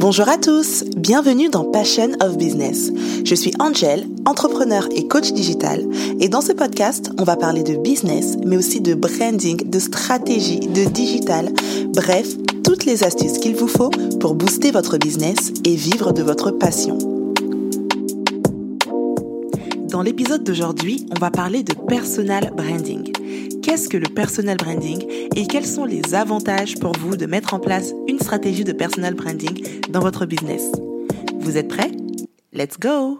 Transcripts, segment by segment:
Bonjour à tous, bienvenue dans Passion of Business. Je suis Angel, entrepreneur et coach digital et dans ce podcast, on va parler de business mais aussi de branding, de stratégie, de digital, bref, toutes les astuces qu'il vous faut pour booster votre business et vivre de votre passion. Dans l'épisode d'aujourd'hui, on va parler de personal branding. Qu'est-ce que le personal branding et quels sont les avantages pour vous de mettre en place une stratégie de personal branding dans votre business? Vous êtes prêts? Let's go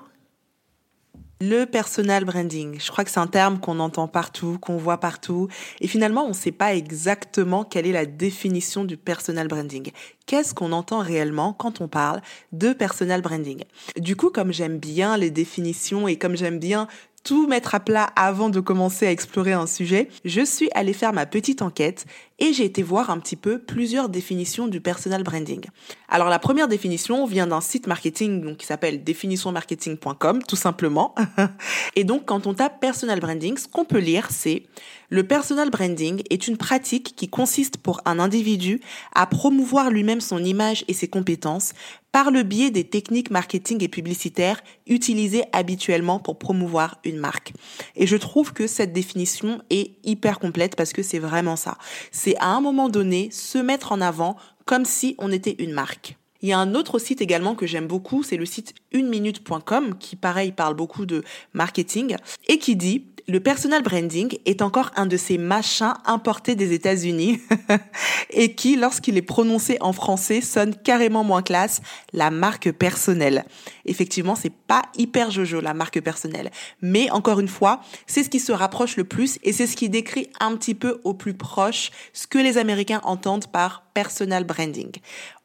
le personal branding, je crois que c'est un terme qu'on entend partout, qu'on voit partout, et finalement on ne sait pas exactement quelle est la définition du personal branding. Qu'est-ce qu'on entend réellement quand on parle de personal branding? Du coup, comme j'aime bien les définitions et comme j'aime bien tout mettre à plat avant de commencer à explorer un sujet, je suis allée faire ma petite enquête et j'ai été voir un petit peu plusieurs définitions du personal branding. Alors la première définition vient d'un site marketing donc, qui s'appelle définitionmarketing.com tout simplement. et donc quand on tape personal branding, ce qu'on peut lire c'est le personal branding est une pratique qui consiste pour un individu à promouvoir lui-même son image et ses compétences par le biais des techniques marketing et publicitaires utilisées habituellement pour promouvoir une marque. Et je trouve que cette définition est hyper complète parce que c'est vraiment ça. C'est à un moment donné se mettre en avant comme si on était une marque. Il y a un autre site également que j'aime beaucoup, c'est le site uneminute.com qui pareil parle beaucoup de marketing et qui dit le personal branding est encore un de ces machins importés des États-Unis et qui, lorsqu'il est prononcé en français, sonne carrément moins classe, la marque personnelle. Effectivement, c'est pas hyper jojo, la marque personnelle. Mais encore une fois, c'est ce qui se rapproche le plus et c'est ce qui décrit un petit peu au plus proche ce que les Américains entendent par personal branding.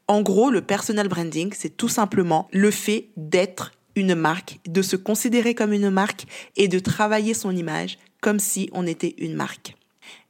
En gros, le personal branding, c'est tout simplement le fait d'être une marque, de se considérer comme une marque et de travailler son image comme si on était une marque.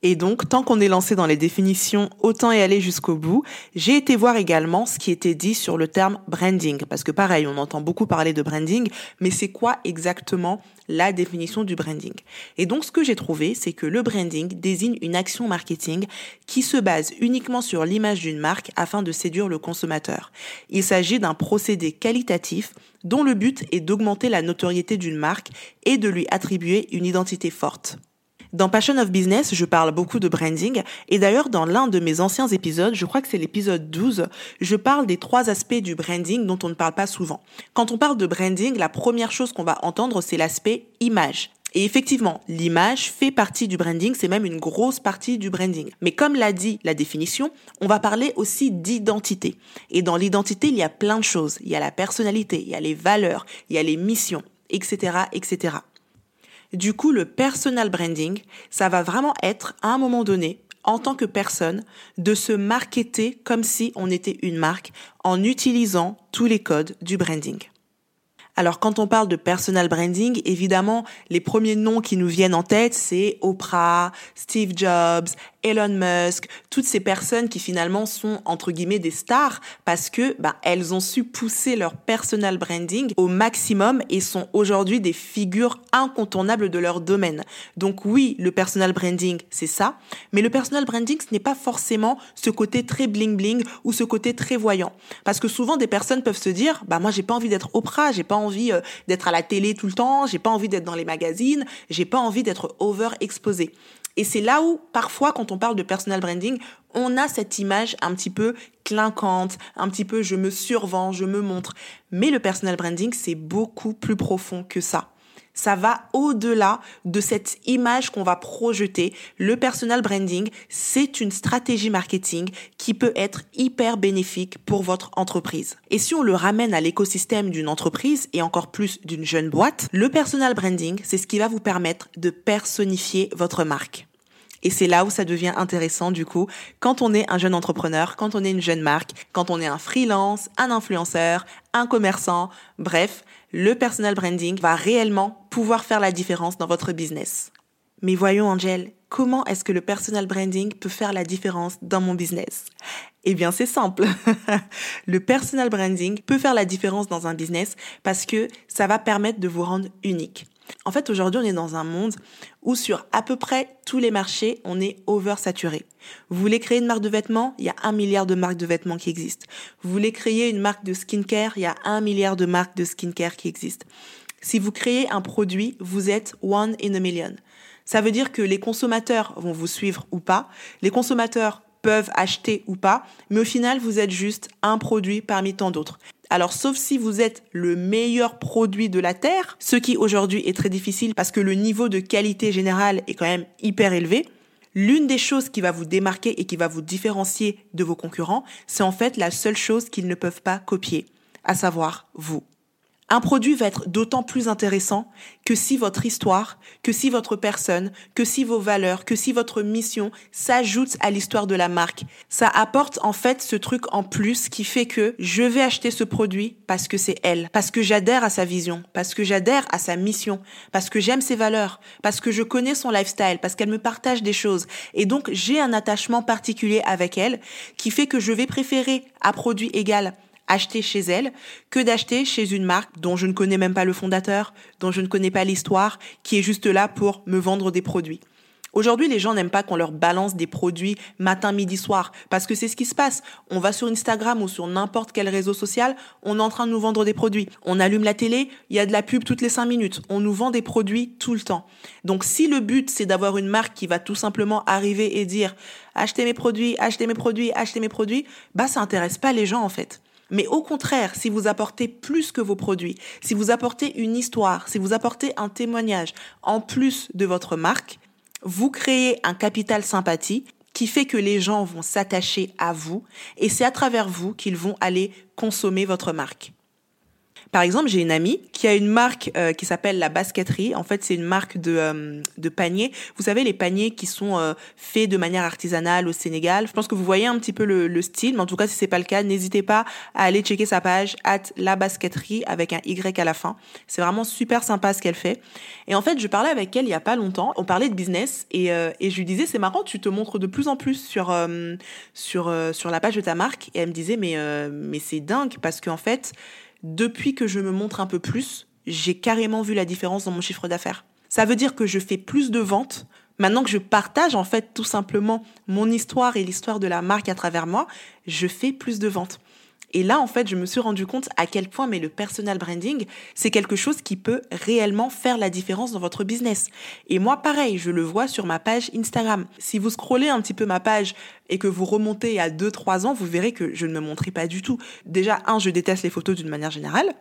Et donc, tant qu'on est lancé dans les définitions, autant y aller jusqu'au bout. J'ai été voir également ce qui était dit sur le terme branding, parce que pareil, on entend beaucoup parler de branding, mais c'est quoi exactement la définition du branding? Et donc, ce que j'ai trouvé, c'est que le branding désigne une action marketing qui se base uniquement sur l'image d'une marque afin de séduire le consommateur. Il s'agit d'un procédé qualitatif dont le but est d'augmenter la notoriété d'une marque et de lui attribuer une identité forte. Dans Passion of Business, je parle beaucoup de branding et d'ailleurs dans l'un de mes anciens épisodes, je crois que c'est l'épisode 12, je parle des trois aspects du branding dont on ne parle pas souvent. Quand on parle de branding, la première chose qu'on va entendre, c'est l'aspect image. Et effectivement, l'image fait partie du branding, c'est même une grosse partie du branding. Mais comme l'a dit la définition, on va parler aussi d'identité. Et dans l'identité, il y a plein de choses. Il y a la personnalité, il y a les valeurs, il y a les missions, etc., etc. Du coup, le personal branding, ça va vraiment être à un moment donné, en tant que personne, de se marketer comme si on était une marque en utilisant tous les codes du branding. Alors quand on parle de personal branding, évidemment, les premiers noms qui nous viennent en tête, c'est Oprah, Steve Jobs, Elon Musk, toutes ces personnes qui finalement sont entre guillemets des stars parce que bah, elles ont su pousser leur personal branding au maximum et sont aujourd'hui des figures incontournables de leur domaine. Donc oui, le personal branding, c'est ça, mais le personal branding, ce n'est pas forcément ce côté très bling bling ou ce côté très voyant parce que souvent des personnes peuvent se dire bah moi j'ai pas envie d'être Oprah, j'ai pas envie euh, d'être à la télé tout le temps, j'ai pas envie d'être dans les magazines, j'ai pas envie d'être over exposé. Et c'est là où, parfois, quand on parle de personal branding, on a cette image un petit peu clinquante, un petit peu je me survends, je me montre. Mais le personal branding, c'est beaucoup plus profond que ça. Ça va au-delà de cette image qu'on va projeter. Le personal branding, c'est une stratégie marketing qui peut être hyper bénéfique pour votre entreprise. Et si on le ramène à l'écosystème d'une entreprise et encore plus d'une jeune boîte, le personal branding, c'est ce qui va vous permettre de personnifier votre marque. Et c'est là où ça devient intéressant du coup, quand on est un jeune entrepreneur, quand on est une jeune marque, quand on est un freelance, un influenceur, un commerçant, bref, le personal branding va réellement pouvoir faire la différence dans votre business. Mais voyons Angel, comment est-ce que le personal branding peut faire la différence dans mon business? Eh bien c'est simple. le personal branding peut faire la différence dans un business parce que ça va permettre de vous rendre unique. En fait, aujourd'hui, on est dans un monde où sur à peu près tous les marchés, on est oversaturé. Vous voulez créer une marque de vêtements, il y a un milliard de marques de vêtements qui existent. Vous voulez créer une marque de skincare, il y a un milliard de marques de skincare qui existent. Si vous créez un produit, vous êtes one in a million. Ça veut dire que les consommateurs vont vous suivre ou pas. Les consommateurs peuvent acheter ou pas, mais au final, vous êtes juste un produit parmi tant d'autres. Alors, sauf si vous êtes le meilleur produit de la Terre, ce qui aujourd'hui est très difficile parce que le niveau de qualité générale est quand même hyper élevé, l'une des choses qui va vous démarquer et qui va vous différencier de vos concurrents, c'est en fait la seule chose qu'ils ne peuvent pas copier, à savoir vous. Un produit va être d'autant plus intéressant que si votre histoire, que si votre personne, que si vos valeurs, que si votre mission s'ajoutent à l'histoire de la marque. Ça apporte en fait ce truc en plus qui fait que je vais acheter ce produit parce que c'est elle, parce que j'adhère à sa vision, parce que j'adhère à sa mission, parce que j'aime ses valeurs, parce que je connais son lifestyle, parce qu'elle me partage des choses. Et donc j'ai un attachement particulier avec elle qui fait que je vais préférer à produit égal acheter chez elle que d'acheter chez une marque dont je ne connais même pas le fondateur, dont je ne connais pas l'histoire, qui est juste là pour me vendre des produits. Aujourd'hui, les gens n'aiment pas qu'on leur balance des produits matin, midi, soir, parce que c'est ce qui se passe. On va sur Instagram ou sur n'importe quel réseau social, on est en train de nous vendre des produits. On allume la télé, il y a de la pub toutes les cinq minutes. On nous vend des produits tout le temps. Donc si le but, c'est d'avoir une marque qui va tout simplement arriver et dire achetez mes produits, achetez mes produits, achetez mes produits, bah ça intéresse pas les gens en fait. Mais au contraire, si vous apportez plus que vos produits, si vous apportez une histoire, si vous apportez un témoignage en plus de votre marque, vous créez un capital sympathie qui fait que les gens vont s'attacher à vous et c'est à travers vous qu'ils vont aller consommer votre marque. Par exemple, j'ai une amie qui a une marque euh, qui s'appelle la Basqueterie. En fait, c'est une marque de, euh, de paniers. Vous savez, les paniers qui sont euh, faits de manière artisanale au Sénégal. Je pense que vous voyez un petit peu le, le style, mais en tout cas, si c'est pas le cas, n'hésitez pas à aller checker sa page at la Basqueterie avec un Y à la fin. C'est vraiment super sympa ce qu'elle fait. Et en fait, je parlais avec elle il y a pas longtemps. On parlait de business et, et je lui disais, c'est marrant, tu te montres de plus en plus sur sur sur la page de ta marque. Et elle me disait, mais mais c'est dingue parce qu'en fait depuis que je me montre un peu plus, j'ai carrément vu la différence dans mon chiffre d'affaires. Ça veut dire que je fais plus de ventes. Maintenant que je partage en fait tout simplement mon histoire et l'histoire de la marque à travers moi, je fais plus de ventes. Et là, en fait, je me suis rendu compte à quel point mais le personal branding, c'est quelque chose qui peut réellement faire la différence dans votre business. Et moi, pareil, je le vois sur ma page Instagram. Si vous scrollez un petit peu ma page et que vous remontez à 2-3 ans, vous verrez que je ne me montrais pas du tout. Déjà, un, je déteste les photos d'une manière générale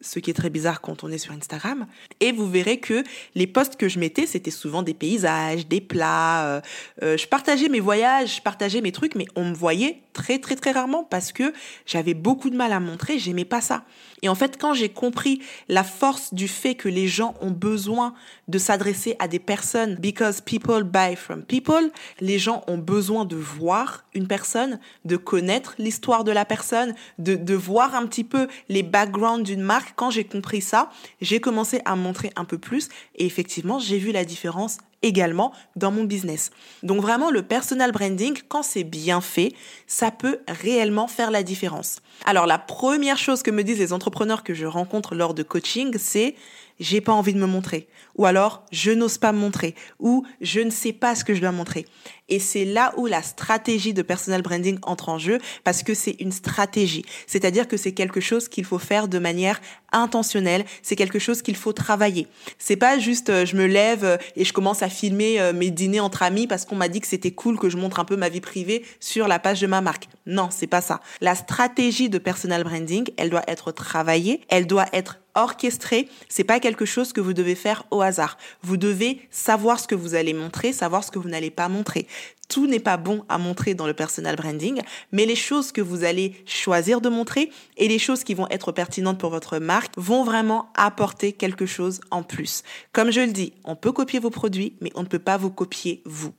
ce qui est très bizarre quand on est sur Instagram. Et vous verrez que les posts que je mettais, c'était souvent des paysages, des plats. Euh, euh, je partageais mes voyages, je partageais mes trucs, mais on me voyait très très très rarement parce que j'avais beaucoup de mal à montrer, j'aimais pas ça. Et en fait, quand j'ai compris la force du fait que les gens ont besoin de s'adresser à des personnes, because people buy from people, les gens ont besoin de voir une personne, de connaître l'histoire de la personne, de, de voir un petit peu les backgrounds d'une marque. Quand j'ai compris ça, j'ai commencé à montrer un peu plus et effectivement, j'ai vu la différence également dans mon business. Donc vraiment, le personal branding, quand c'est bien fait, ça peut réellement faire la différence. Alors la première chose que me disent les entrepreneurs que je rencontre lors de coaching, c'est j'ai pas envie de me montrer. Ou alors, je n'ose pas me montrer. Ou je ne sais pas ce que je dois montrer. Et c'est là où la stratégie de personal branding entre en jeu parce que c'est une stratégie. C'est-à-dire que c'est quelque chose qu'il faut faire de manière intentionnelle. C'est quelque chose qu'il faut travailler. C'est pas juste euh, je me lève euh, et je commence à filmer euh, mes dîners entre amis parce qu'on m'a dit que c'était cool que je montre un peu ma vie privée sur la page de ma marque. Non, c'est pas ça. La stratégie de personal branding, elle doit être travaillée, elle doit être orchestrée. C'est pas quelque chose que vous devez faire au hasard. Vous devez savoir ce que vous allez montrer, savoir ce que vous n'allez pas montrer. Tout n'est pas bon à montrer dans le personal branding, mais les choses que vous allez choisir de montrer et les choses qui vont être pertinentes pour votre marque vont vraiment apporter quelque chose en plus. Comme je le dis, on peut copier vos produits, mais on ne peut pas vous copier vous.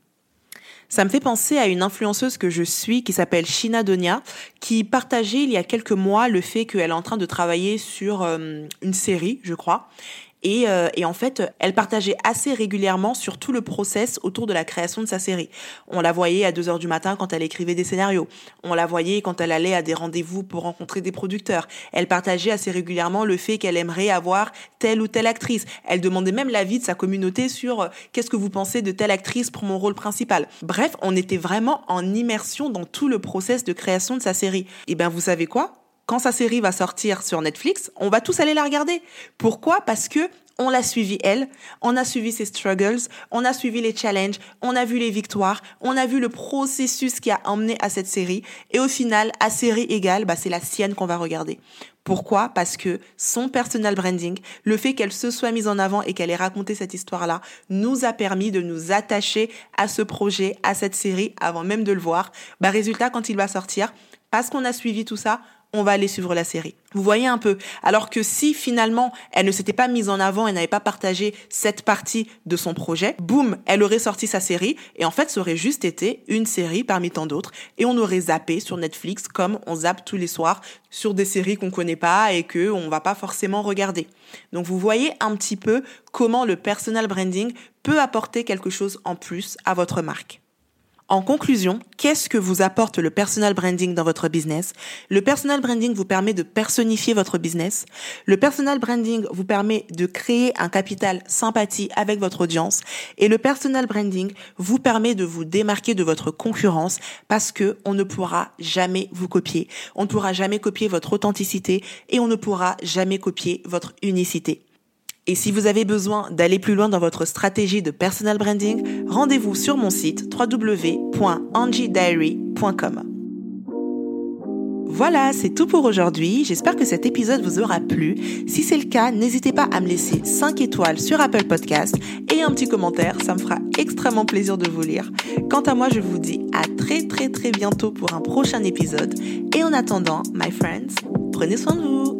Ça me fait penser à une influenceuse que je suis qui s'appelle Shina Donia, qui partageait il y a quelques mois le fait qu'elle est en train de travailler sur euh, une série, je crois. Et, euh, et, en fait, elle partageait assez régulièrement sur tout le process autour de la création de sa série. On la voyait à 2 heures du matin quand elle écrivait des scénarios. On la voyait quand elle allait à des rendez-vous pour rencontrer des producteurs. Elle partageait assez régulièrement le fait qu'elle aimerait avoir telle ou telle actrice. Elle demandait même l'avis de sa communauté sur euh, qu'est-ce que vous pensez de telle actrice pour mon rôle principal? Bref, on était vraiment en immersion dans tout le process de création de sa série. Et ben vous savez quoi? Quand sa série va sortir sur Netflix, on va tous aller la regarder. Pourquoi? Parce que on l'a suivi elle, on a suivi ses struggles, on a suivi les challenges, on a vu les victoires, on a vu le processus qui a emmené à cette série et au final, à série égale, bah, c'est la sienne qu'on va regarder. Pourquoi? Parce que son personal branding, le fait qu'elle se soit mise en avant et qu'elle ait raconté cette histoire-là, nous a permis de nous attacher à ce projet, à cette série, avant même de le voir. Bah, résultat, quand il va sortir, parce qu'on a suivi tout ça, on va aller suivre la série. Vous voyez un peu. Alors que si finalement elle ne s'était pas mise en avant et n'avait pas partagé cette partie de son projet, boum, elle aurait sorti sa série et en fait ça aurait juste été une série parmi tant d'autres et on aurait zappé sur Netflix comme on zappe tous les soirs sur des séries qu'on connaît pas et que on va pas forcément regarder. Donc vous voyez un petit peu comment le personal branding peut apporter quelque chose en plus à votre marque. En conclusion, qu'est-ce que vous apporte le personal branding dans votre business? Le personal branding vous permet de personnifier votre business. Le personal branding vous permet de créer un capital sympathie avec votre audience. Et le personal branding vous permet de vous démarquer de votre concurrence parce que on ne pourra jamais vous copier. On ne pourra jamais copier votre authenticité et on ne pourra jamais copier votre unicité. Et si vous avez besoin d'aller plus loin dans votre stratégie de personal branding, rendez-vous sur mon site www.angiediary.com. Voilà, c'est tout pour aujourd'hui. J'espère que cet épisode vous aura plu. Si c'est le cas, n'hésitez pas à me laisser 5 étoiles sur Apple Podcast et un petit commentaire. Ça me fera extrêmement plaisir de vous lire. Quant à moi, je vous dis à très très très bientôt pour un prochain épisode. Et en attendant, my friends, prenez soin de vous.